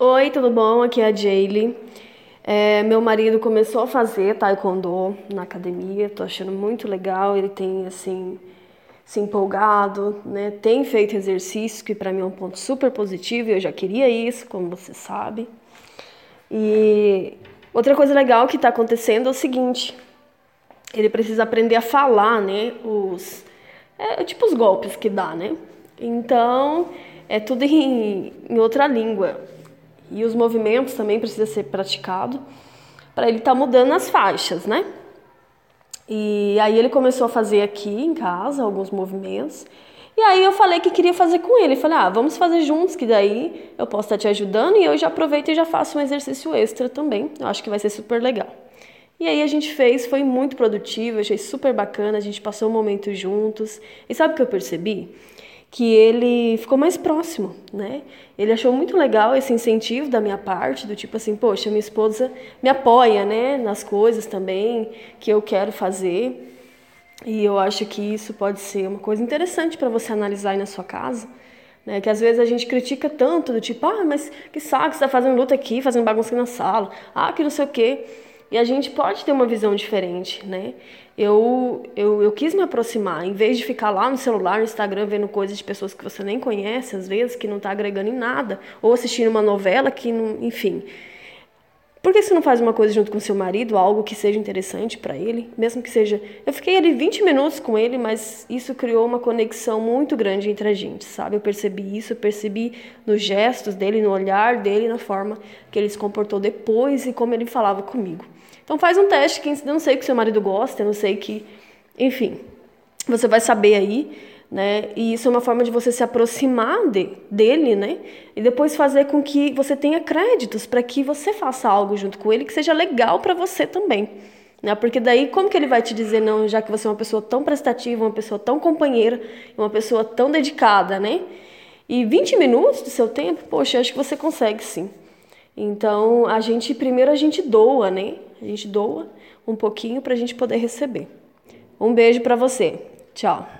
Oi, tudo bom? Aqui é a Jaylee. É, meu marido começou a fazer taekwondo na academia, tô achando muito legal. Ele tem assim se empolgado, né? Tem feito exercício que para mim é um ponto super positivo. Eu já queria isso, como você sabe. E outra coisa legal que está acontecendo é o seguinte: ele precisa aprender a falar, né? Os é, tipo os golpes que dá, né? Então é tudo em, em outra língua. E os movimentos também precisam ser praticados para ele estar tá mudando as faixas, né? E aí ele começou a fazer aqui em casa alguns movimentos. E aí eu falei que queria fazer com ele. Falei, ah, vamos fazer juntos, que daí eu posso estar te ajudando e eu já aproveito e já faço um exercício extra também. Eu acho que vai ser super legal. E aí a gente fez, foi muito produtivo, achei super bacana, a gente passou um momento juntos. E sabe o que eu percebi? Que ele ficou mais próximo, né? Ele achou muito legal esse incentivo da minha parte, do tipo assim, poxa, minha esposa me apoia, né, nas coisas também que eu quero fazer. E eu acho que isso pode ser uma coisa interessante para você analisar aí na sua casa. Né, que às vezes a gente critica tanto, do tipo, ah, mas que saco, você está fazendo luta aqui, fazendo bagunça aqui na sala, ah, que não sei o quê. E a gente pode ter uma visão diferente, né? Eu, eu, eu quis me aproximar, em vez de ficar lá no celular, no Instagram, vendo coisas de pessoas que você nem conhece, às vezes, que não está agregando em nada, ou assistindo uma novela que não. Enfim. Por que você não faz uma coisa junto com seu marido, algo que seja interessante para ele? Mesmo que seja. Eu fiquei ali 20 minutos com ele, mas isso criou uma conexão muito grande entre a gente, sabe? Eu percebi isso, eu percebi nos gestos dele, no olhar dele, na forma que ele se comportou depois e como ele falava comigo. Então faz um teste, que eu não sei que seu marido gosta, eu não sei que, enfim, você vai saber aí, né? E isso é uma forma de você se aproximar de, dele, né? E depois fazer com que você tenha créditos para que você faça algo junto com ele que seja legal para você também. Né? Porque daí como que ele vai te dizer não, já que você é uma pessoa tão prestativa, uma pessoa tão companheira, uma pessoa tão dedicada, né? E 20 minutos do seu tempo, poxa, acho que você consegue sim. Então, a gente primeiro a gente doa, né? A gente doa um pouquinho para a gente poder receber. Um beijo para você. Tchau.